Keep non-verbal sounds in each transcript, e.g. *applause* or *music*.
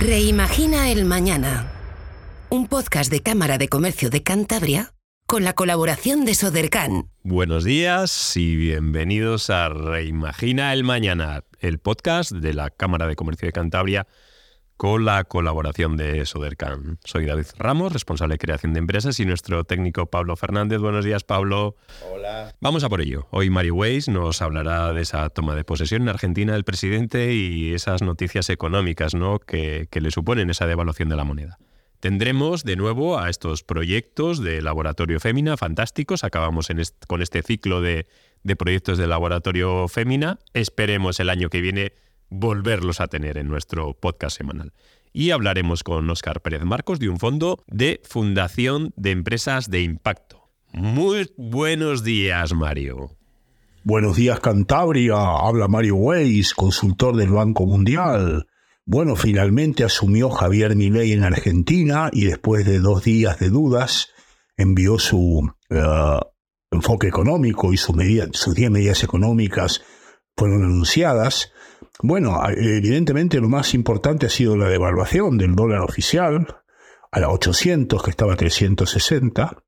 Reimagina el Mañana. Un podcast de Cámara de Comercio de Cantabria con la colaboración de Sodercan. Buenos días y bienvenidos a Reimagina el Mañana, el podcast de la Cámara de Comercio de Cantabria con la colaboración de Sodercan. Soy David Ramos, responsable de creación de empresas, y nuestro técnico Pablo Fernández. Buenos días, Pablo. Hola. Vamos a por ello. Hoy Mario Weiss nos hablará de esa toma de posesión en Argentina del presidente y esas noticias económicas ¿no? que, le suponen esa devaluación de la moneda. Tendremos de nuevo a estos proyectos de Laboratorio Fémina fantásticos. Acabamos con este ciclo de, de proyectos de Laboratorio Fémina. Esperemos el año que viene volverlos a tener en nuestro podcast semanal. Y hablaremos con Óscar Pérez Marcos de un fondo de Fundación de Empresas de Impacto. Muy buenos días, Mario. Buenos días, Cantabria. Habla Mario Weiss, consultor del Banco Mundial. Bueno, finalmente asumió Javier Milei en Argentina y después de dos días de dudas envió su eh, enfoque económico y sus 10 medidas económicas fueron anunciadas. Bueno, evidentemente lo más importante ha sido la devaluación del dólar oficial a la 800, que estaba a 360,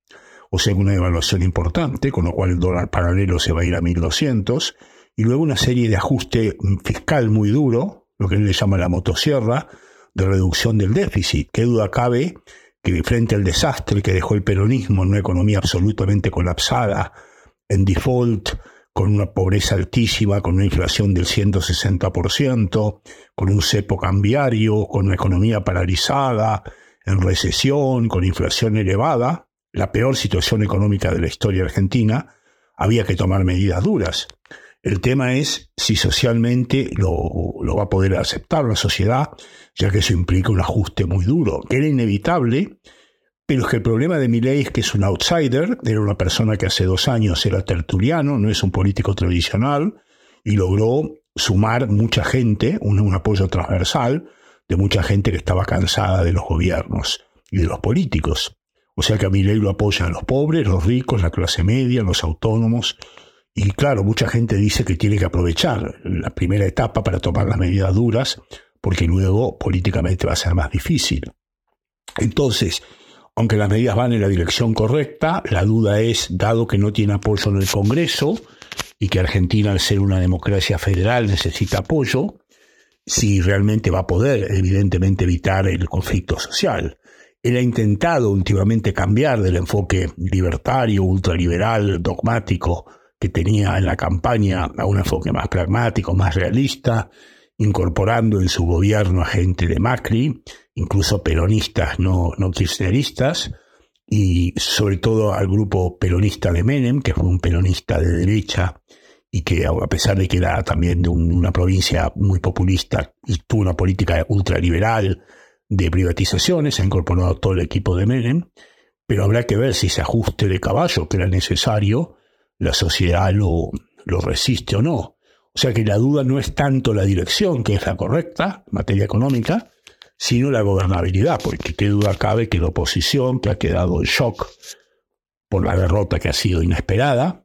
o sea, una devaluación importante, con lo cual el dólar paralelo se va a ir a 1200, y luego una serie de ajuste fiscal muy duro, lo que él le llama la motosierra, de reducción del déficit. Qué duda cabe que frente al desastre que dejó el peronismo en una economía absolutamente colapsada, en default, con una pobreza altísima, con una inflación del 160%, con un cepo cambiario, con una economía paralizada, en recesión, con inflación elevada, la peor situación económica de la historia argentina, había que tomar medidas duras. El tema es si socialmente lo, lo, va a poder aceptar la sociedad, ya que eso implica un ajuste muy duro. Era inevitable pero es que el problema de Milley es que es un outsider, era una persona que hace dos años era tertuliano, no es un político tradicional, y logró sumar mucha gente, un, apoyo transversal de mucha gente que estaba cansada de los gobiernos y de los políticos. O sea que a Milley lo apoyan los pobres, los ricos, la clase media, los autónomos. Y claro, mucha gente dice que tiene que aprovechar la primera etapa para tomar las medidas duras, porque luego políticamente va a ser más difícil. Entonces, aunque las medidas van en la dirección correcta, la duda es, dado que no tiene apoyo en el Congreso y que Argentina, al ser una democracia federal, necesita apoyo, si realmente va a poder, evidentemente, evitar el conflicto social. Él ha intentado últimamente cambiar del enfoque libertario, ultraliberal, dogmático que tenía en la campaña a un enfoque más pragmático, más realista, incorporando en su gobierno a gente de Macri, incluso peronistas no, no kirchneristas, y sobre todo al grupo peronista de Menem, que fue un peronista de derecha y que a pesar de que era también de una provincia muy populista y tuvo una política ultraliberal de privatizaciones, ha incorporado todo el equipo de Menem, pero habrá que ver si ese ajuste de caballo que era necesario, la sociedad lo, lo resiste o no. O sea que la duda no es tanto la dirección, que es la correcta en materia económica, sino la gobernabilidad, porque qué duda cabe que la oposición, que ha quedado en shock por la derrota que ha sido inesperada,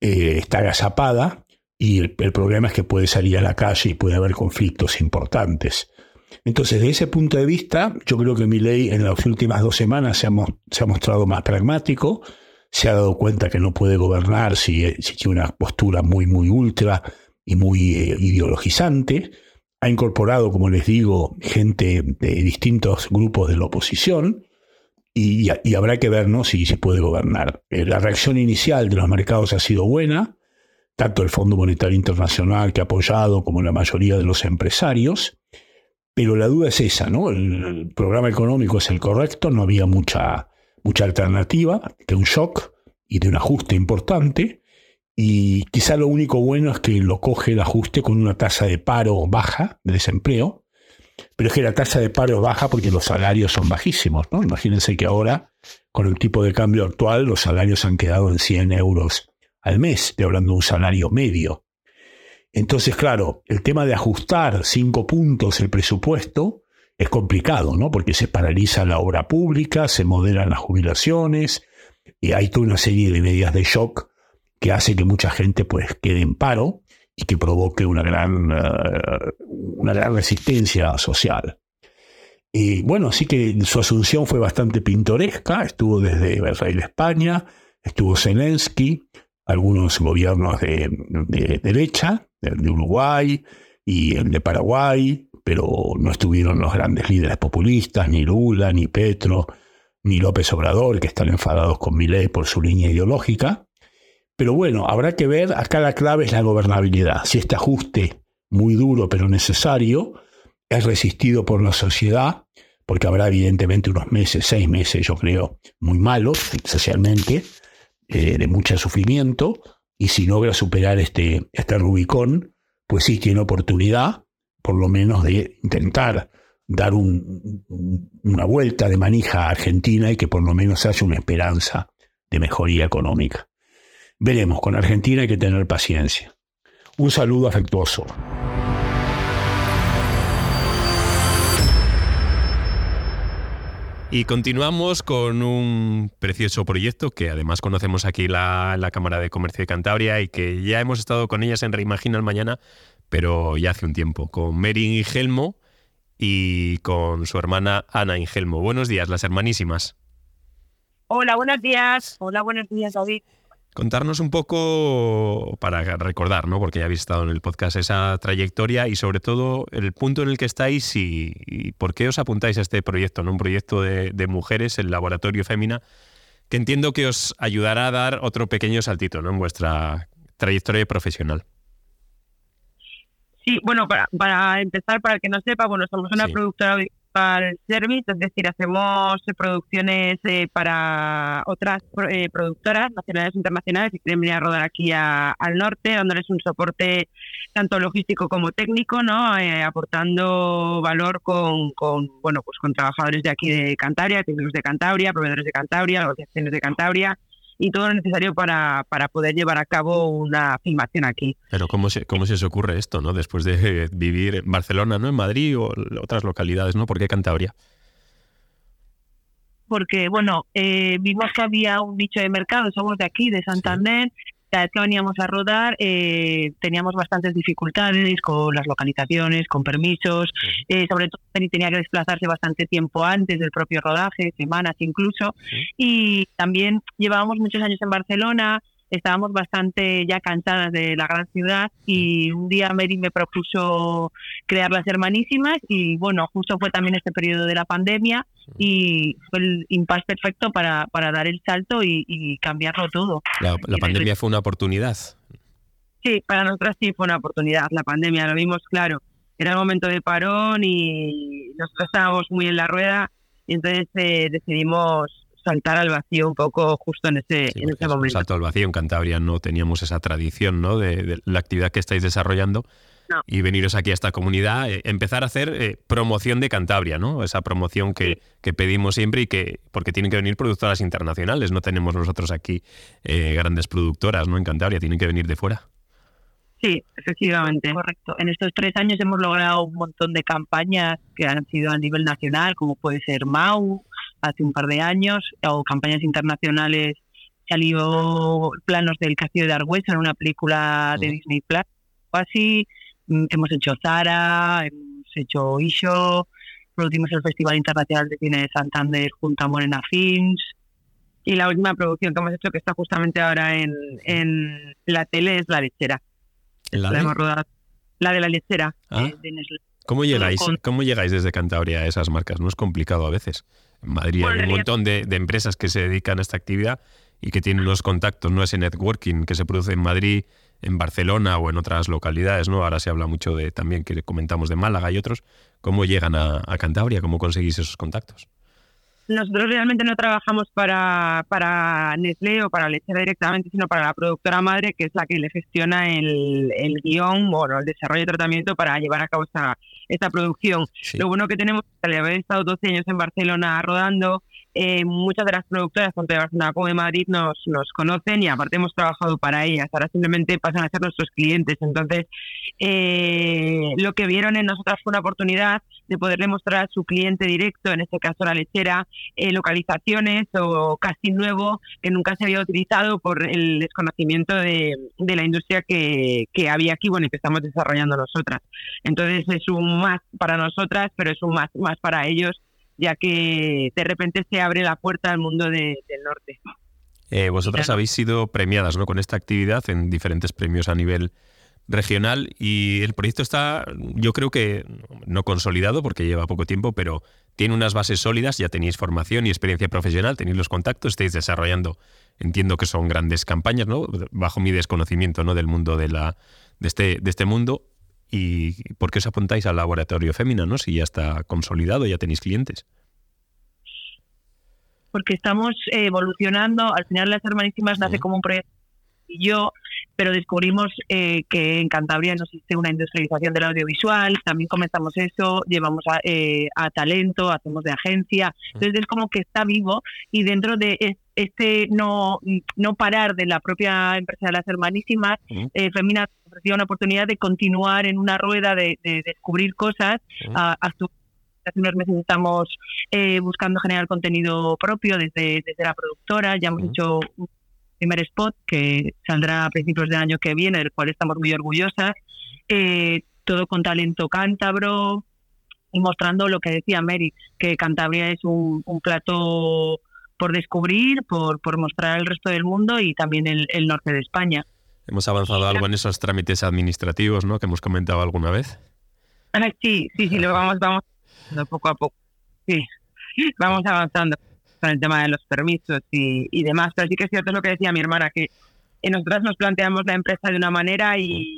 eh, está agazapada y el, problema es que puede salir a la calle y puede haber conflictos importantes. Entonces, desde ese punto de vista, yo creo que mi ley en las últimas dos semanas se ha, mostrado más pragmático, se ha dado cuenta que no puede gobernar si, si tiene una postura muy, muy ultra y muy eh, ideologizante. Ha incorporado, como les digo, gente de distintos grupos de la oposición y, habrá que ver si se puede gobernar. Eh, la reacción inicial de los mercados ha sido buena, tanto el Fondo Monetario Internacional que ha apoyado como la mayoría de los empresarios, pero la duda es esa, ¿no? El, programa económico es el correcto, no había mucha, mucha alternativa que un shock y de un ajuste importante. Y quizá lo único bueno es que lo coge el ajuste con una tasa de paro baja, de desempleo, pero es que la tasa de paro baja porque los salarios son bajísimos, ¿no? Imagínense que ahora, con el tipo de cambio actual, los salarios han quedado en 100 euros al mes, estoy hablando de un salario medio. Entonces, claro, el tema de ajustar cinco puntos el presupuesto es complicado, ¿no? Porque se paraliza la obra pública, se moderan las jubilaciones, y hay toda una serie de medidas de shock que hace que mucha gente pues quede en paro y que provoque una gran, eh, una gran resistencia social. Y bueno, sí que su asunción fue bastante pintoresca, estuvo desde el rey de España, estuvo Zelensky, algunos gobiernos de, derecha, el de Uruguay y el de Paraguay, pero no estuvieron los grandes líderes populistas, ni Lula, ni Petro, ni López Obrador, que están enfadados con Milei por su línea ideológica. Pero bueno, habrá que ver, acá la clave es la gobernabilidad. Si este ajuste muy duro pero necesario es resistido por la sociedad, porque habrá evidentemente unos meses, seis meses yo creo, muy malos socialmente, eh, de mucho sufrimiento, y si logra superar este, este Rubicón, pues sí tiene oportunidad, por lo menos, de intentar dar una vuelta de manija a Argentina y que por lo menos haya una esperanza de mejoría económica. Veremos, con Argentina hay que tener paciencia. Un saludo afectuoso. Y continuamos con un precioso proyecto que además conocemos aquí la, la Cámara de Comercio de Cantabria y que ya hemos estado con ellas en Reimagina el Mañana, pero ya hace un tiempo, con Mary Ingelmo y con su hermana Ana Ingelmo. Buenos días, las hermanísimas. Hola, buenos días. Hola, buenos días, David. Contarnos un poco para recordar, ¿no? Porque ya habéis estado en el podcast esa trayectoria y sobre todo el punto en el que estáis y, por qué os apuntáis a este proyecto, ¿no? Un proyecto de, mujeres, el Laboratorio Fémina, que entiendo que os ayudará a dar otro pequeño saltito, ¿no? En vuestra trayectoria profesional. Sí, bueno, para, empezar, para el que no sepa, bueno, somos una productora service, es decir, hacemos eh, producciones eh, para otras eh, productoras nacionales e internacionales que quieren venir a rodar aquí al norte, dándoles un soporte tanto logístico como técnico, ¿no? aportando valor con, con, bueno, pues con trabajadores de aquí de Cantabria, técnicos de Cantabria, proveedores de Cantabria, asociaciones de Cantabria y todo lo necesario para, para poder llevar a cabo una filmación aquí. Pero ¿cómo se, cómo se os ocurre esto, no? Después de vivir en Barcelona, ¿no? En Madrid o otras localidades, ¿no? ¿Por qué Cantabria? Porque, bueno, eh, vimos que había un nicho de mercado, somos de aquí, de Santander, cada vez que veníamos a rodar eh, teníamos bastantes dificultades con las localizaciones, con permisos, eh, sobre todo tenía que desplazarse bastante tiempo antes del propio rodaje, semanas incluso, y también llevábamos muchos años en Barcelona, estábamos bastante ya cansadas de la gran ciudad y un día Mary me propuso crear las hermanísimas y bueno, justo fue también este periodo de la pandemia y fue el impasse perfecto para, para dar el salto y, cambiarlo todo. La, pandemia fue una oportunidad. Sí, para nosotras sí fue una oportunidad. La pandemia, lo vimos claro. Era el momento de parón y nosotros estábamos muy en la rueda y entonces eh, decidimos saltar al vacío un poco justo en ese, en ese momento. Salto al vacío. En Cantabria no teníamos esa tradición ¿no? de, la actividad que estáis desarrollando. Y veniros aquí a esta comunidad, eh, empezar a hacer eh, promoción de Cantabria, ¿no? Esa promoción que, que, pedimos siempre y que, porque tienen que venir productoras internacionales, no tenemos nosotros aquí eh, grandes productoras, ¿no? En Cantabria, tienen que venir de fuera. Sí, efectivamente. Correcto. En estos tres años hemos logrado un montón de campañas que han sido a nivel nacional, como puede ser MAU, hace un par de años, o campañas internacionales. Salió planos del Castillo de Argüesa en una película de Disney Plus. Así, mm, hemos hecho Zara, hemos hecho Isho, producimos el Festival Internacional de Cine de Santander junto a Morena Films. Y la última producción que hemos hecho, que está justamente ahora en, en la tele, es La Lechera. ¿La, de? hemos rodado. la de La Lechera, ah. ¿Cómo llegáis, ¿Cómo llegáis desde Cantabria a esas marcas? ¿No es complicado a veces? En Madrid hay un montón de, empresas que se dedican a esta actividad y que tienen unos contactos, no ese networking que se produce en Madrid, en Barcelona o en otras localidades, ¿no? Ahora se habla mucho de también que comentamos de Málaga y otros. ¿Cómo llegan a, Cantabria? ¿Cómo conseguís esos contactos? Nosotros realmente no trabajamos para, para Nestlé o para Lechera directamente, sino para la productora madre, que es la que le gestiona el, el guion o el desarrollo y tratamiento para llevar a cabo esta, esta producción. Lo bueno que tenemos es que al haber estado 12 años en Barcelona rodando, eh, muchas de las productoras, tanto de Barcelona como de Madrid, nos, nos conocen y aparte hemos trabajado para ellas. Ahora simplemente pasan a ser nuestros clientes. Entonces, eh, lo que vieron en nosotras fue una oportunidad de poderle mostrar a su cliente directo, en este caso la lechera, eh, localizaciones o casting nuevo que nunca se había utilizado por el desconocimiento de, de la industria que, que, había aquí, bueno, y que estamos desarrollando nosotras. Entonces es un más para nosotras, pero es un más, más para ellos ya que de repente se abre la puerta al mundo del norte. Eh, vosotras habéis sido premiadas ¿no? con esta actividad en diferentes premios a nivel regional y el proyecto está, yo creo que no consolidado porque lleva poco tiempo, pero tiene unas bases sólidas, ya tenéis formación y experiencia profesional, tenéis los contactos, estáis desarrollando, entiendo que son grandes campañas, ¿no? Bajo mi desconocimiento, ¿no? Del mundo de la de este de este mundo y ¿por qué os apuntáis al laboratorio Fémina, no? Si ya está consolidado, ya tenéis clientes. Porque estamos evolucionando, al final las hermanísimas nace como un proyecto y yo, pero descubrimos eh, que en Cantabria no existe una industrialización del audiovisual, también comenzamos eso, llevamos a, eh, talento, hacemos de agencia, entonces es como que está vivo y dentro de este no, no parar de la propia empresa de las hermanísimas, eh, Femina ofrecía una oportunidad de continuar en una rueda de, descubrir cosas. hace unos meses estamos buscando generar contenido propio desde, desde la productora, ya hemos hecho primer spot que saldrá a principios del año que viene, del cual estamos muy orgullosas. Eh, todo con talento cántabro y mostrando lo que decía Mary, que Cantabria es un, plato por descubrir, por, por mostrar al resto del mundo y también el, norte de España. Hemos avanzado algo en esos trámites administrativos, ¿no? Que hemos comentado alguna vez. Sí, sí, sí, lo vamos, vamos poco a poco. Sí, vamos avanzando con el tema de los permisos y, demás. Pero sí que es cierto lo que decía mi hermana, que nosotras nos planteamos la empresa de una manera y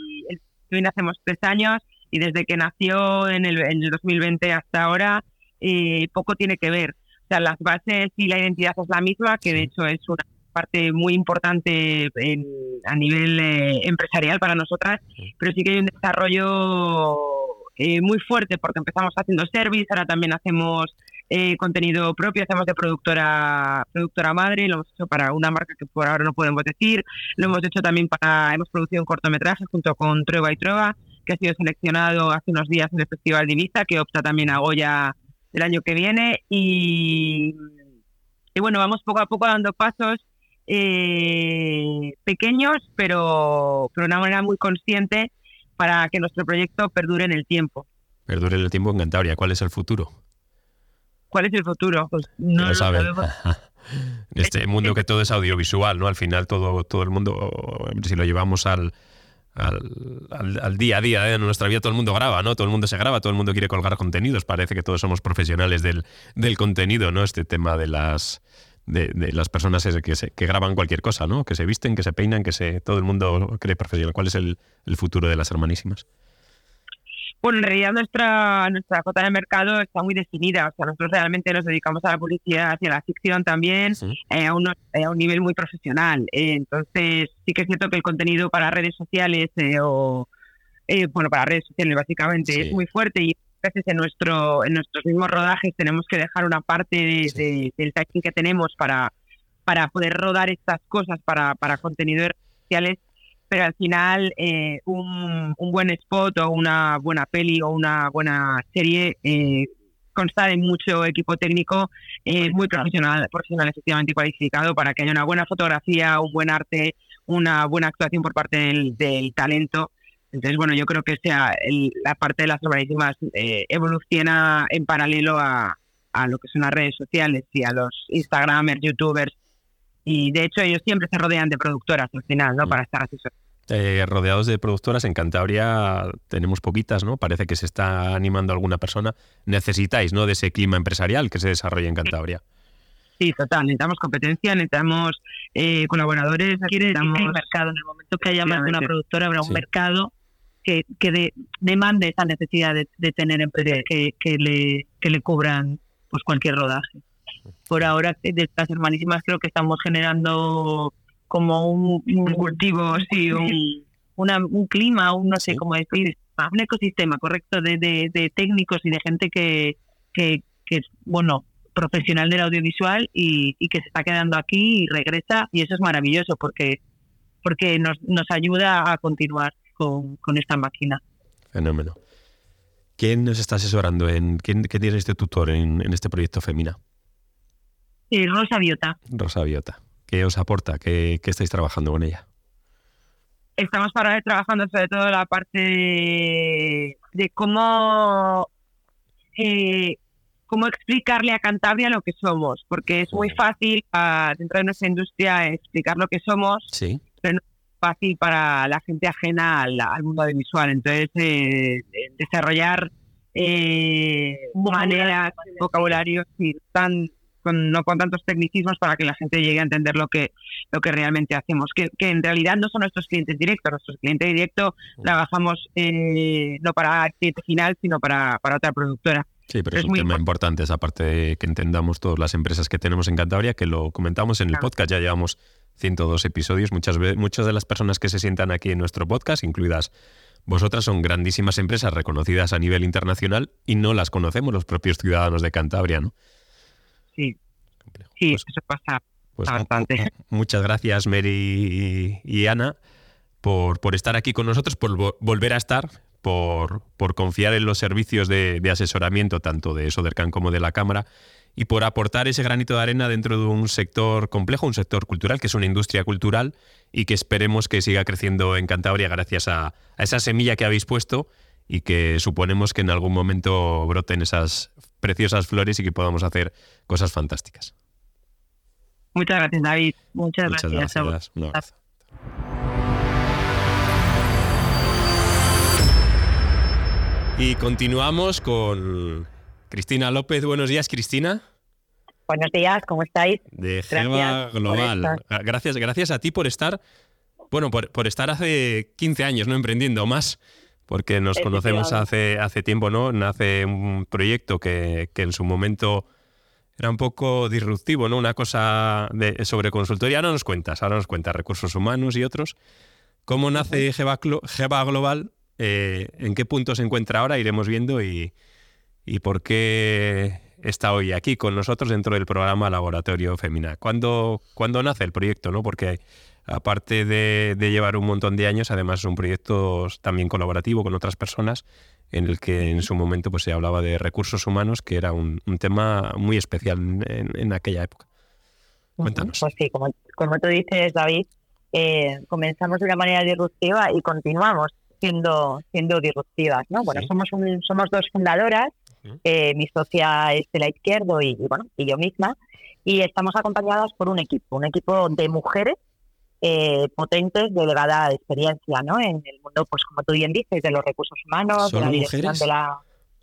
el hacemos tres años y desde que nació en el, en el 2020 hasta ahora eh, poco tiene que ver. O sea, las bases y la identidad es la misma, que de hecho es una parte muy importante a nivel eh, empresarial para nosotras, pero sí que hay un desarrollo eh, muy fuerte porque empezamos haciendo service, ahora también hacemos eh, contenido propio, hacemos de productora productora madre, lo hemos hecho para una marca que por ahora no podemos decir, lo hemos hecho también para, hemos producido un cortometraje junto con Trueba y Trueba, que ha sido seleccionado hace unos días en el Festival de Ibiza, que opta también a Goya el año que viene y, y bueno, vamos poco a poco dando pasos eh, pequeños, pero, pero de una manera muy consciente para que nuestro proyecto perdure en el tiempo. Perdure en el tiempo en Cantabria. ¿Cuál es el futuro? ¿Cuál es el futuro? Pues no lo, sabemos. *laughs* en este mundo que todo es audiovisual, ¿no? Al final todo, todo el mundo, si lo llevamos al, al, día a día de nuestra vida, todo el mundo graba, ¿no? Todo el mundo se graba, todo el mundo quiere colgar contenidos. Parece que todos somos profesionales del, del contenido, ¿no? Este tema de las de, las personas que, que graban cualquier cosa, ¿no? Que se visten, que se peinan, que se todo el mundo cree profesional. ¿Cuál es el, el futuro de las hermanísimas? Bueno, en realidad nuestra, nuestra cota de mercado está muy definida. O sea, nosotros realmente nos dedicamos a la publicidad y a la ficción también eh, a, un, eh, a, un, nivel muy profesional. Eh, entonces, sí que es cierto que el contenido para redes sociales o, bueno, para redes sociales básicamente es muy fuerte y a veces en, nuestro, en nuestros mismos rodajes tenemos que dejar una parte de, del timing que tenemos para, para poder rodar estas cosas para, para contenido de redes sociales pero al final eh, un, buen spot o una buena peli o una buena serie eh, consta de mucho equipo técnico eh, muy profesional, profesional efectivamente cualificado para que haya una buena fotografía, un buen arte, una buena actuación por parte del, talento. Entonces, bueno, yo creo que sea la parte de las urbanísimas eh, evoluciona en paralelo a, a lo que son las redes sociales y a los Instagramers, YouTubers y de hecho ellos siempre se rodean de productoras al final, ¿no? Mm. Para estar asesorados. Eh, rodeados de productoras, en Cantabria tenemos poquitas, ¿no? Parece que se está animando alguna persona. Necesitáis, ¿no? De ese clima empresarial que se desarrolla en Cantabria. Sí, total. Necesitamos competencia, necesitamos eh, colaboradores. Necesitamos un mercado. En el momento que haya más de una productora, habrá un mercado que, que demande esa necesidad de, tener empresas que, que, le, que le cubran pues cualquier rodaje por ahora de estas hermanísimas creo que estamos generando como un, cultivo, sí, un, un clima, un no sé cómo decir, un ecosistema correcto de, de, técnicos y de gente que, que, es, bueno, profesional del audiovisual y, y, que se está quedando aquí y regresa y eso es maravilloso porque porque nos, nos ayuda a continuar con, con esta máquina. Fenómeno. ¿Quién nos está asesorando? en ¿Quién, quién tiene este tutor en, en este proyecto Femina? Rosa Biota. Rosa Biota. ¿Qué os aporta? ¿Qué, estáis trabajando con ella? Estamos ahora trabajando sobre todo la parte de, cómo eh, cómo explicarle a Cantabria lo que somos, porque es muy fácil dentro de nuestra industria explicar lo que somos, Sí. pero no es fácil para la gente ajena al, al mundo audiovisual. Entonces, eh, desarrollar eh, maneras, vocabularios sí, tan con, no con tantos tecnicismos para que la gente llegue a entender lo que lo que realmente hacemos que, que en realidad no son nuestros clientes directos. Nuestros clientes directos trabajamos eh, no para el cliente final sino para, para otra productora. Sí, pero Es es un muy tema impor- importante esa parte de que entendamos todas las empresas que tenemos en Cantabria, que lo comentamos en el Claro. podcast, ya llevamos 102 episodios, muchas, ve- muchas de las personas que se sientan aquí en nuestro podcast, incluidas vosotras, son grandísimas empresas reconocidas a nivel internacional y no las conocemos los propios ciudadanos de Cantabria, ¿no? Sí Complejo. sí Pues- eso pasa Pues bastante. mu- muchas gracias, Mary y, y Ana, por, por estar aquí con nosotros, por vo- volver a estar, por, por confiar en los servicios de, de asesoramiento tanto de Sodercan como de la Cámara y por aportar ese granito de arena dentro de un sector complejo, un sector cultural, que es una industria cultural y que esperemos que siga creciendo en Cantabria gracias a, a esa semilla que habéis puesto y que suponemos que en algún momento broten esas preciosas flores y que podamos hacer cosas fantásticas. muchas gracias David muchas, Muchas gracias, gracias. Un abrazo. Y continuamos con Cristina López. Buenos días, Cristina, Buenos días, ¿cómo estáis? de Gema Global. Gracias, gracias a ti por estar, bueno, por, por estar hace 15 años, ¿no? Emprendiendo más, porque nos conocemos hace, hace tiempo, ¿no? Nace un proyecto que, que en su momento era un poco disruptivo, ¿no? Una cosa de, sobre consultoría. Ahora nos cuentas, ahora nos cuentas recursos humanos y otros. ¿Cómo nace Geva, Global? Eh, ¿En qué punto se encuentra ahora? Iremos viendo y, y por qué está hoy aquí con nosotros dentro del programa Laboratorio Femina. ¿Cuándo, cuándo nace el proyecto? ¿no? Porque aparte de, de llevar un montón de años, además es un proyecto también colaborativo con otras personas en el que en su momento pues, se hablaba de recursos humanos, que era un, un tema muy especial en, en aquella época. Cuéntanos. Pues sí, como, como tú dices, David, eh, comenzamos de una manera disruptiva y continuamos siendo siendo disruptivas, ¿no? Bueno, Sí. somos un- somos dos fundadoras, eh, mi socia Estela Izquierdo y, y, bueno y yo misma, y estamos acompañadas por un equipo, un equipo de mujeres eh, potentes de elevada experiencia, ¿no? En el mundo, pues como tú bien dices, de los recursos humanos, de ¿Solo la dirección mujeres? de la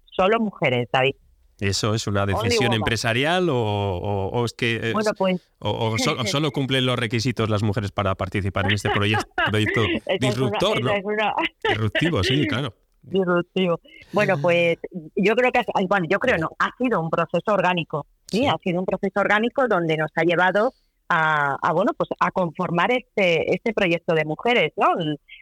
solo mujeres, David. ¿Eso es una decisión empresarial o, o- o es que es- Bueno, pues o, o so- o *laughs* solo cumplen los requisitos las mujeres para participar en este proyecto, *laughs* una- disruptor, ¿no? una- Disruptivo, sí, *laughs* claro. disruptivo. Bueno, pues yo creo que, bueno, yo creo no, ha sido un proceso orgánico, sí, Sí. ha sido un proceso orgánico donde nos ha llevado a, a, bueno, pues a conformar este este proyecto de mujeres, ¿no?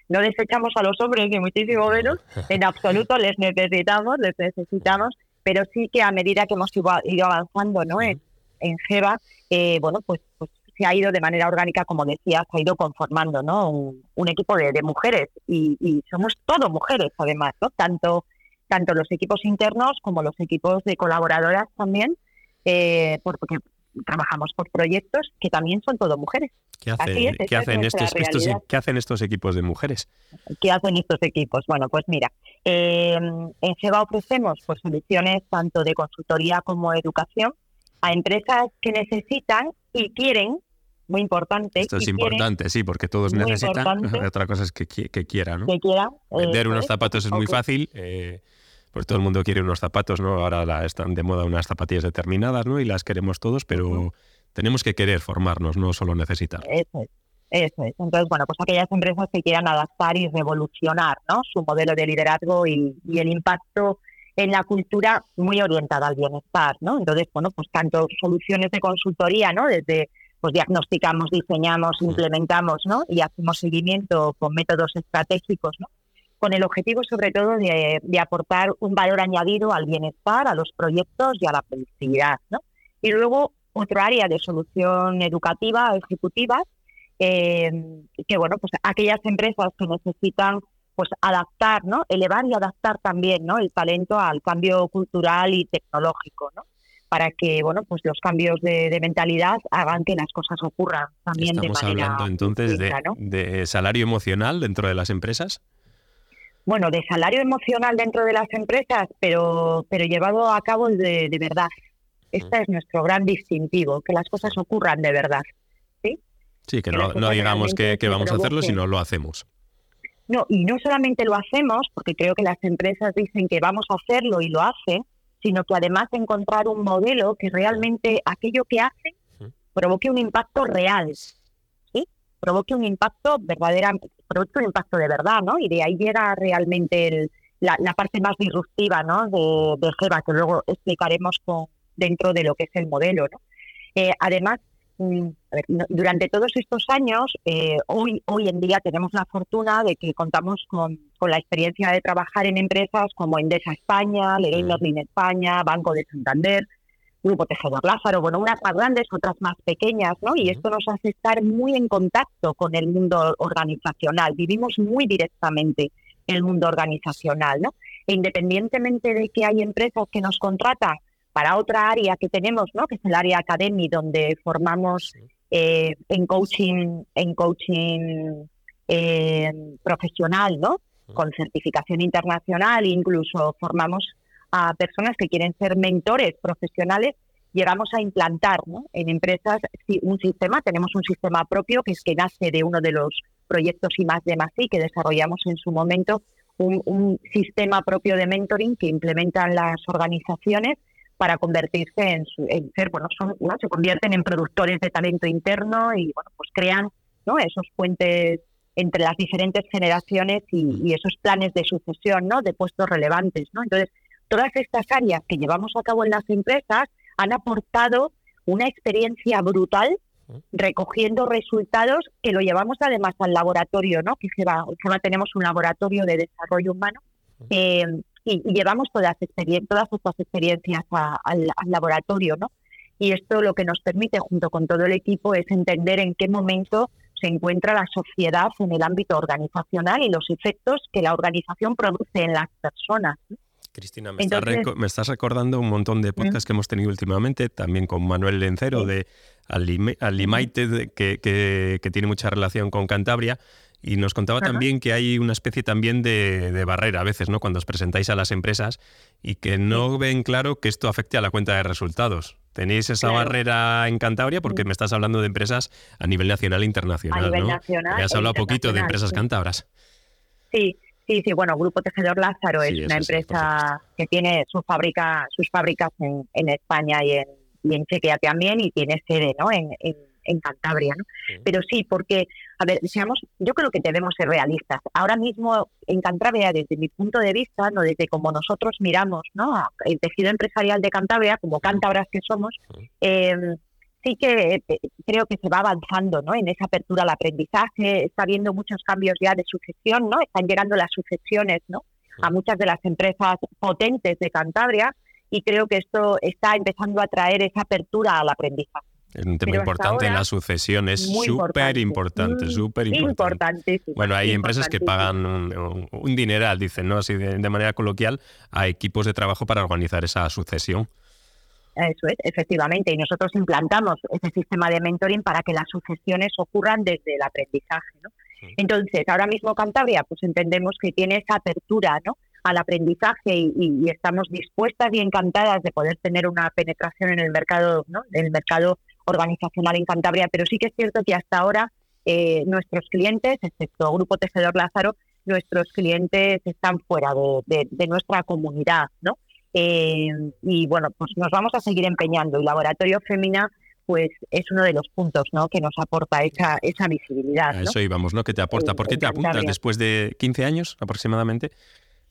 No desechamos a los hombres ni muchísimo menos, en absoluto *laughs* les necesitamos, les necesitamos, pero sí que a medida que hemos ido, avanzando, ¿no? En, en Geva, eh, bueno, pues, pues se ha ido de manera orgánica, como decías, se ha ido conformando, ¿no? Un, un equipo de, de mujeres y, y somos todo mujeres, además, ¿no? Tanto, tanto los equipos internos como los equipos de colaboradoras también, eh, por- porque trabajamos por proyectos que también son todo mujeres. ¿Qué hacen, es, esa ¿qué hacen estos, estos- realidad. ¿qué hacen estos equipos de mujeres? ¿Qué hacen estos equipos? Bueno, pues mira, eh, en GEBA ofrecemos pues, soluciones tanto de consultoría como de educación a empresas que necesitan y quieren, muy importante, Esto es quieren importante, sí, porque todos necesitan. *laughs* Otra cosa es que, que quiera, ¿no? que quieran. Vender eh, unos pues, zapatos es muy fácil, eh, porque todo el mundo quiere unos zapatos, ¿no? Ahora la- están de moda unas zapatillas determinadas, ¿no? Y las queremos todos, pero tenemos que querer formarnos, no solo necesitar. Eso es. Eso es. Entonces, bueno, pues aquellas empresas que quieran adaptar y revolucionar ¿no? su modelo de liderazgo y, y el impacto en la cultura muy orientada al bienestar, ¿no? Entonces, bueno, pues tanto soluciones de consultoría, ¿no? Desde pues diagnosticamos, diseñamos, implementamos, ¿no? Y hacemos seguimiento con métodos estratégicos, ¿no? Con el objetivo, sobre todo, de, de aportar un valor añadido al bienestar, a los proyectos y a la productividad, ¿no? Y luego, otro área de solución educativa, ejecutiva, eh, que bueno, pues aquellas empresas que necesitan pues adaptar, ¿no? Elevar y adaptar también, ¿no? El talento al cambio cultural y tecnológico, ¿no? Para que, bueno, pues los cambios de, de mentalidad hagan que las cosas ocurran también Estamos de manera hablando entonces de, ¿no? de salario emocional dentro de las empresas. Bueno, de salario emocional dentro de las empresas, pero, pero llevado a cabo de, de verdad. Este es nuestro gran distintivo, que las cosas ocurran de verdad. Sí, sí que, no, digamos que, vamos a hacerlo, sino lo hacemos. No, y no solamente lo hacemos, porque creo que las empresas dicen que vamos a hacerlo y lo hacen, sino que además encontrar un modelo que realmente aquello que hacen provoque un impacto real. Provoque un impacto verdaderamente, provoque un impacto de verdad, ¿no? Y de ahí llega realmente la, parte más disruptiva, ¿no? De, de que luego explicaremos con, dentro de lo que es el modelo, ¿no? Eh, además, mm, durante todos estos años, eh, hoy, hoy en día tenemos la fortuna de que contamos con, con la experiencia de trabajar en empresas como Endesa España, Leroy Merlin España, Banco de Santander, Grupo Tejedor Lázaro, bueno, unas más grandes, otras más pequeñas, ¿no? Y esto nos hace estar muy en contacto con el mundo organizacional, vivimos muy directamente el mundo organizacional, ¿no? E independientemente de que hay empresas que nos contratan para otra área que tenemos, ¿no? Que es el área academy, donde formamos eh, en coaching, en coaching eh, profesional, ¿no? Con certificación internacional, incluso formamos a personas que quieren ser mentores profesionales, llegamos a implantar en empresas un sistema, tenemos un sistema propio que es que nace de uno de los proyectos y más de más y que desarrollamos en su momento un, sistema propio de mentoring que implementan las organizaciones para convertirse en, ser, bueno, son, se convierten en productores de talento interno y bueno, pues crean ¿no? esos puentes entre las diferentes generaciones y, y, esos planes de sucesión, ¿no? De puestos relevantes, ¿no? Entonces, todas estas áreas que llevamos a cabo en las empresas han aportado una experiencia brutal recogiendo resultados que lo llevamos además al laboratorio, ¿no? Que va tenemos un laboratorio de desarrollo humano eh, y, llevamos todas, todas estas experiencias al, laboratorio, ¿no? Y esto lo que nos permite, junto con todo el equipo, es entender en qué momento se encuentra la sociedad en el ámbito organizacional y los efectos que la organización produce en las personas. Cristina, me, estás recordando un montón de podcasts que hemos tenido últimamente, también con Manuel Lencero de Alimaite, que, que, tiene mucha relación con Cantabria. Y nos contaba también que hay una especie también de, barrera a veces, ¿no? Cuando os presentáis a las empresas y que no ven claro que esto afecte a la cuenta de resultados. ¿Tenéis esa barrera en Cantabria? Porque me estás hablando de empresas a nivel nacional e internacional, ¿no? me has hablado poquito de empresas cántabras. Sí, Sí, sí, bueno, Grupo Tejedor Lázaro es una empresa que tiene sus fábrica, sus fábricas en, en España y en, y en Chequia también y tiene sede ¿no? en, en, Cantabria. ¿no? Pero sí, porque, a ver, seamos, yo creo que debemos ser realistas. Ahora mismo en Cantabria, desde mi punto de vista, no desde como nosotros miramos ¿no? el tejido empresarial de Cantabria, como cántabras que somos, eh, sí que eh, creo que se va avanzando ¿no? en esa apertura al aprendizaje, está habiendo muchos cambios ya de sucesión, ¿no? están llegando las sucesiones ¿no? a muchas de las empresas potentes de Cantabria y creo que esto está empezando a traer esa apertura al aprendizaje. Es un tema importante en la sucesión, es súper importante, súper importante. bueno, hay empresas que pagan un, dineral, dicen, ¿no? Así de manera coloquial, a equipos de trabajo para organizar esa sucesión. Eso es, efectivamente. Y nosotros implantamos ese sistema de mentoring para que las sucesiones ocurran desde el aprendizaje. ¿no? Entonces, ahora mismo Cantabria, pues entendemos que tiene esa apertura ¿no? al aprendizaje y, estamos dispuestas y encantadas de poder tener una penetración en el mercado, ¿no? en el mercado organizacional en Cantabria. Pero sí que es cierto que hasta ahora eh, nuestros clientes, excepto Grupo Tejedor Lázaro, nuestros clientes están fuera de, de nuestra comunidad, ¿no? Eh, y bueno, pues nos vamos a seguir empeñando. Y Laboratorio Femina pues es uno de los puntos ¿no? que nos aporta esa, esa visibilidad. eso íbamos, ¿no? ¿Qué te aporta? ¿Por qué te apuntas después de 15 años aproximadamente?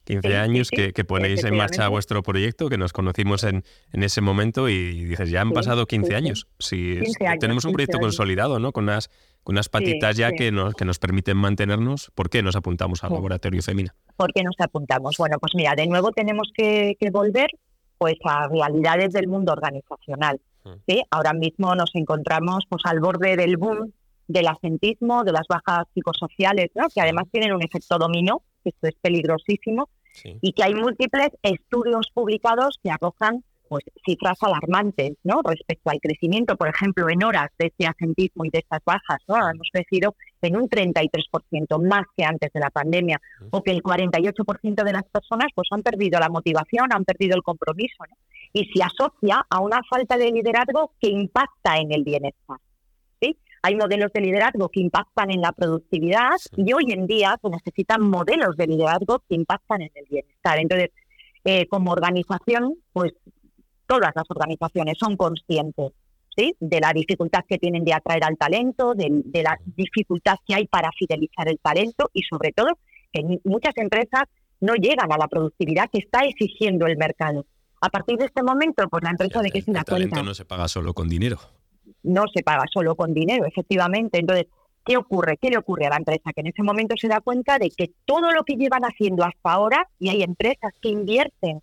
15 años que, ponéis en marcha vuestro proyecto, que nos conocimos en, en ese momento y dices, ya han pasado 15 años. Si tenemos un proyecto consolidado, ¿no? Con unas, unas patitas ya que, nos, que nos permiten mantenernos, ¿por qué nos apuntamos al laboratorio Femina? ¿Por qué nos apuntamos? Bueno, pues mira, de nuevo tenemos que, volver pues a realidades del mundo organizacional. Mm. ¿sí? Ahora mismo nos encontramos pues al borde del boom del asentismo, de las bajas psicosociales, ¿no? que además tienen un efecto dominó, que esto es peligrosísimo, y que hay múltiples estudios publicados que arrojan pues cifras alarmantes, ¿no? Respecto al crecimiento, por ejemplo, en horas de este asentismo y de estas bajas, ¿no? Hemos crecido en un 33% más que antes de la pandemia, o que el 48% de las personas pues han perdido la motivación, han perdido el compromiso, ¿no? Y se asocia a una falta de liderazgo que impacta en el bienestar. ¿sí? Hay modelos de liderazgo que impactan en la productividad y hoy en día se necesitan modelos de liderazgo que impactan en el bienestar. Entonces, eh, como organización, pues todas las organizaciones son conscientes ¿sí? de la dificultad que tienen de atraer al talento, de, la dificultad que hay para fidelizar el talento y sobre todo que muchas empresas no llegan a la productividad que está exigiendo el mercado. A partir de este momento, pues la empresa de que se da cuenta... El talento no se paga solo con dinero. No se paga solo con dinero, efectivamente. Entonces, ¿qué ocurre? ¿Qué le ocurre a la empresa? Que en ese momento se da cuenta de que todo lo que llevan haciendo hasta ahora, y hay empresas que invierten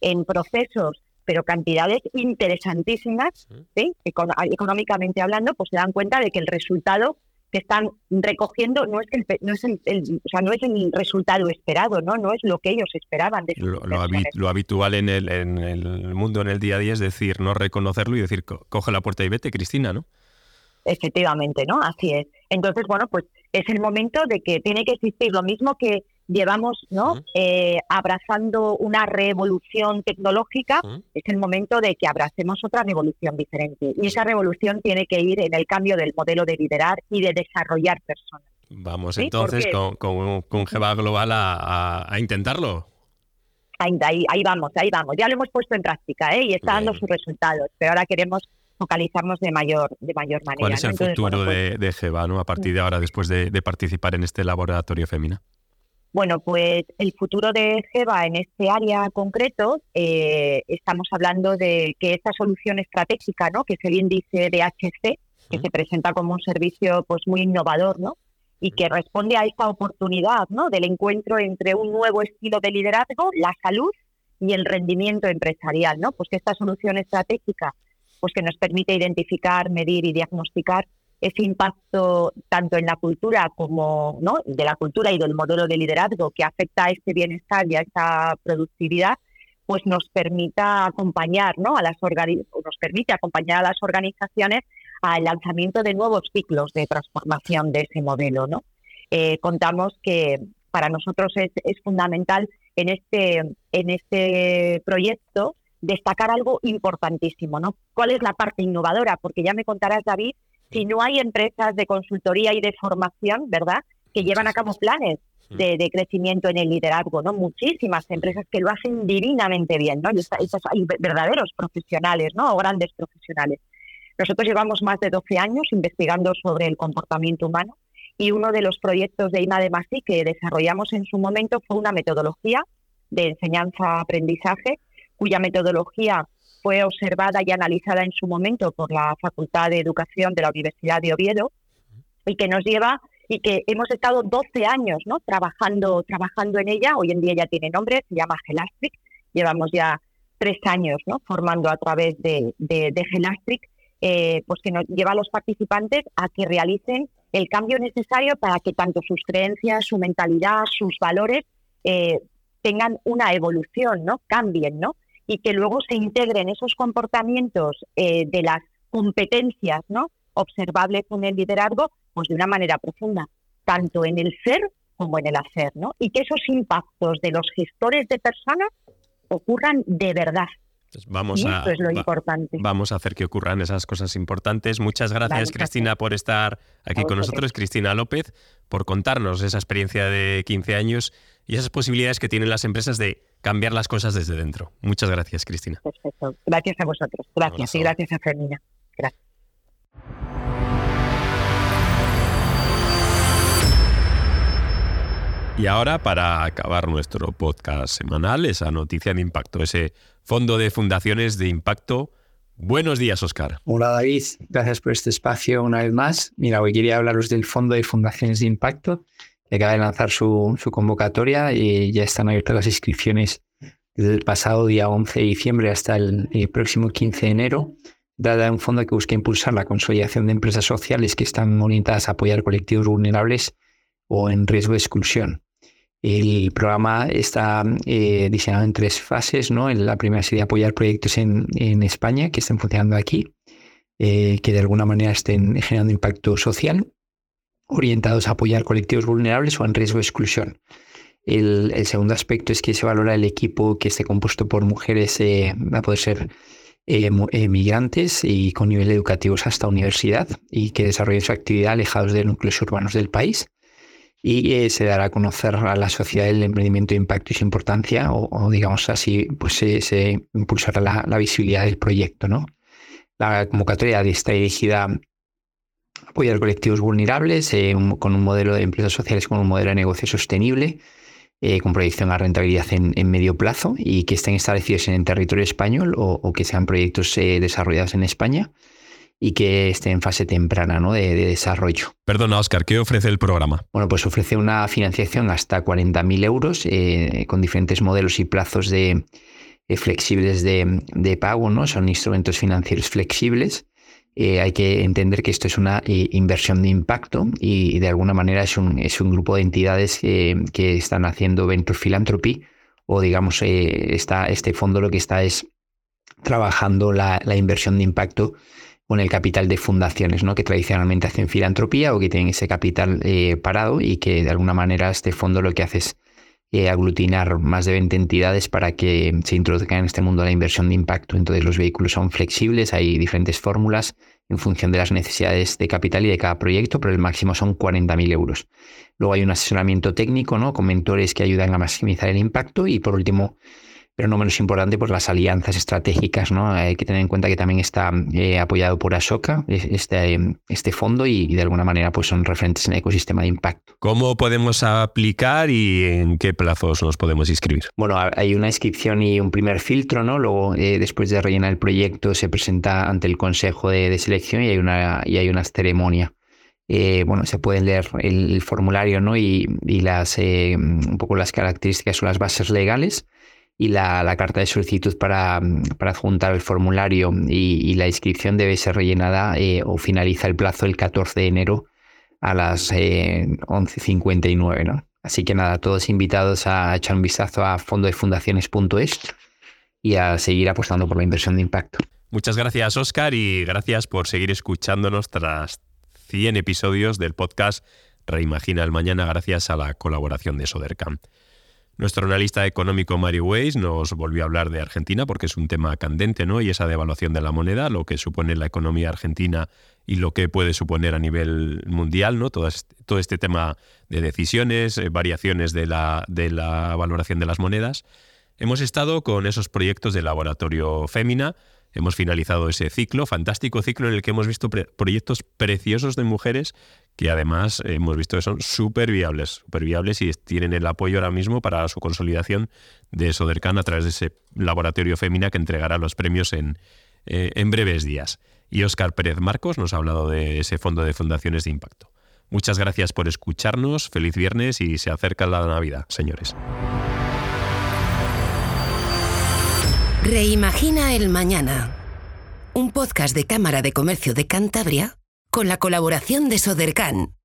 en procesos pero cantidades interesantísimas, ¿sí? económicamente hablando, pues se dan cuenta de que el resultado que están recogiendo no es el, no es el, o sea, no es el resultado esperado, no no es lo que ellos esperaban. De lo, lo, habitual en el, en el mundo, en el día a día, es decir, no reconocerlo y decir, coge la puerta y vete, Cristina, ¿no? Efectivamente, ¿no? Así es. Entonces, bueno, pues es el momento de que tiene que existir lo mismo que llevamos ¿no? Eh, abrazando una revolución tecnológica, es el momento de que abracemos otra revolución diferente. Y esa revolución tiene que ir en el cambio del modelo de liderar y de desarrollar personas. Vamos entonces con, con, con Global a, intentarlo. Ahí, ahí, vamos, ahí vamos. Ya lo hemos puesto en práctica ¿eh? y está dando sus resultados, pero ahora queremos focalizarnos de mayor, de mayor manera. ¿Cuál es el futuro de, pues de GEVA a partir de ahora, después de, de participar en este laboratorio Femina? Bueno, pues el futuro de GEVA en este área concreto, eh, estamos hablando de que esta solución estratégica, ¿no? que es el índice de HC, que se presenta como un servicio pues muy innovador, ¿no? y que responde a esta oportunidad ¿no? del encuentro entre un nuevo estilo de liderazgo, la salud y el rendimiento empresarial, ¿no? Pues que esta solución estratégica, pues que nos permite identificar, medir y diagnosticar ese impacto tanto en la cultura como ¿no? de la cultura y del modelo de liderazgo que afecta a este bienestar y a esta productividad, pues nos permita acompañar ¿no? a las nos permite acompañar a las organizaciones al lanzamiento de nuevos ciclos de transformación de ese modelo. ¿no? Eh, contamos que para nosotros es, es fundamental en este, en este proyecto destacar algo importantísimo, ¿no? ¿Cuál es la parte innovadora? Porque ya me contarás, David, si no hay empresas de consultoría y de formación, ¿verdad?, que llevan a cabo planes de, crecimiento en el liderazgo, ¿no? Muchísimas empresas que lo hacen divinamente bien, ¿no? Y hay verdaderos profesionales, ¿no? O grandes profesionales. Nosotros llevamos más de 12 años investigando sobre el comportamiento humano y uno de los proyectos de IMA de Masí que desarrollamos en su momento fue una metodología de enseñanza-aprendizaje, cuya metodología fue observada y analizada en su momento por la Facultad de Educación de la Universidad de Oviedo y que nos lleva y que hemos estado 12 años ¿no? trabajando, trabajando en ella. Hoy en día ya tiene nombre, se llama Gelastric. Llevamos ya tres años ¿no? formando a través de, de, Gelastric, eh, pues que nos lleva a los participantes a que realicen el cambio necesario para que tanto sus creencias, su mentalidad, sus valores eh, tengan una evolución, ¿no? Cambien, ¿no? Y que luego se integren esos comportamientos eh, de las competencias ¿no? observables en el liderazgo pues de una manera profunda, tanto en el ser como en el hacer, ¿no? Y que esos impactos de los gestores de personas ocurran de verdad. Pues vamos a, es lo importante. Vamos a hacer que ocurran esas cosas importantes. Muchas gracias, Cristina, por estar aquí con nosotros. Cristina López, por contarnos esa experiencia de 15 años y esas posibilidades que tienen las empresas de cambiar las cosas desde dentro. Muchas gracias, Cristina. Perfecto. Gracias a vosotros. Gracias y gracias a Fermina. Gracias. Y ahora, para acabar nuestro podcast semanal, esa noticia de impacto, ese fondo de fundaciones de impacto. Buenos días, Oscar. Hola, David. Gracias por este espacio una vez más. Mira, hoy quería hablaros del fondo de fundaciones de impacto acaba de lanzar su, convocatoria y ya están abiertas las inscripciones desde el pasado día 11 de diciembre hasta el, próximo 15 de enero. Dada un fondo que busca impulsar la consolidación de empresas sociales que están orientadas a apoyar colectivos vulnerables o en riesgo de exclusión. El programa está eh, diseñado en tres fases. ¿no? La primera sería apoyar proyectos en, España que estén funcionando aquí, eh, que de alguna manera estén generando impacto social, orientados a apoyar colectivos vulnerables o en riesgo de exclusión. El, segundo aspecto es que se valora el equipo que esté compuesto por mujeres, eh, a poder ser migrantes y con nivel educativos hasta universidad y que desarrollen su actividad alejados de núcleos urbanos del país y eh, se dará a conocer a la sociedad el emprendimiento de impacto y su importancia o, digamos así, pues se, impulsará la, visibilidad del proyecto. ¿no? La convocatoria está dirigida apoyar colectivos vulnerables eh, con un modelo de empresas sociales con un modelo de negocio sostenible eh, con proyección a rentabilidad en, medio plazo y que estén establecidos en el territorio español o, que sean proyectos desarrollados en España y que esté en fase temprana ¿no? de, desarrollo. Perdona, Oscar, ¿qué ofrece el programa? Bueno, pues ofrece una financiación hasta 40.000 euros eh, con diferentes modelos y plazos de, eh, flexibles de, pago, ¿no? Son instrumentos financieros flexibles. Eh, hay que entender que esto es una inversión de impacto y, de alguna manera es un, es un grupo de entidades que están haciendo venture philanthropy o digamos, está, este fondo lo que está es trabajando la, la inversión de impacto con el capital de fundaciones, ¿no? que tradicionalmente hacen filantropía o que tienen ese capital eh, parado y que de alguna manera este fondo lo que hace es eh, aglutinar más de 20 entidades para que se introduzcan en este mundo la inversión de impacto. Entonces los vehículos son flexibles, hay diferentes fórmulas en función de las necesidades de capital y de cada proyecto, pero el máximo son 40.000 euros. Luego hay un asesoramiento técnico ¿no? con mentores que ayudan a maximizar el impacto y por último pero no menos importante, pues las alianzas estratégicas, ¿no? Hay que tener en cuenta que también está eh, apoyado por Ashoka, este, este fondo, y, de alguna manera pues son referentes en el ecosistema de impacto. ¿Cómo podemos aplicar y en qué plazos nos podemos inscribir? Bueno, hay una inscripción y un primer filtro, ¿no? Luego, eh, después de rellenar el proyecto, se presenta ante el consejo de, selección y hay una, y hay una ceremonia. Eh, bueno, se puede leer el, formulario ¿no? y, y las, un poco las características o las bases legales y la, carta de solicitud para, para adjuntar el formulario y, la inscripción debe ser rellenada eh, o finaliza el plazo el 14 de enero a las 11.59. Eh, ¿no? Así que nada, todos invitados a echar un vistazo a fondodefundaciones.es y a seguir apostando por la inversión de impacto. Muchas gracias, Oscar, y gracias por seguir escuchándonos tras 100 episodios del podcast Reimagina el Mañana, gracias a la colaboración de Sodercam. Nuestro analista económico Mary Weiss nos volvió a hablar de Argentina porque es un tema candente, ¿no? Y esa devaluación de la moneda, lo que supone la economía argentina y lo que puede suponer a nivel mundial, ¿no? Todo este, este tema de decisiones, eh, variaciones de la, de la valoración de las monedas. Hemos estado con esos proyectos de laboratorio Fémina, hemos finalizado ese ciclo, fantástico ciclo en el que hemos visto proyectos preciosos de mujeres que además hemos visto que son súper viables, super viables y tienen el apoyo ahora mismo para su consolidación de Sodercan a través de ese laboratorio Fémina que entregará los premios en, eh, en breves días. Y Óscar Pérez Marcos nos ha hablado de ese fondo de fundaciones de impacto. Muchas gracias por escucharnos, feliz viernes y se acerca la Navidad, señores. Reimagina el mañana. Un podcast de Cámara de Comercio de Cantabria con la colaboración de Sodercan.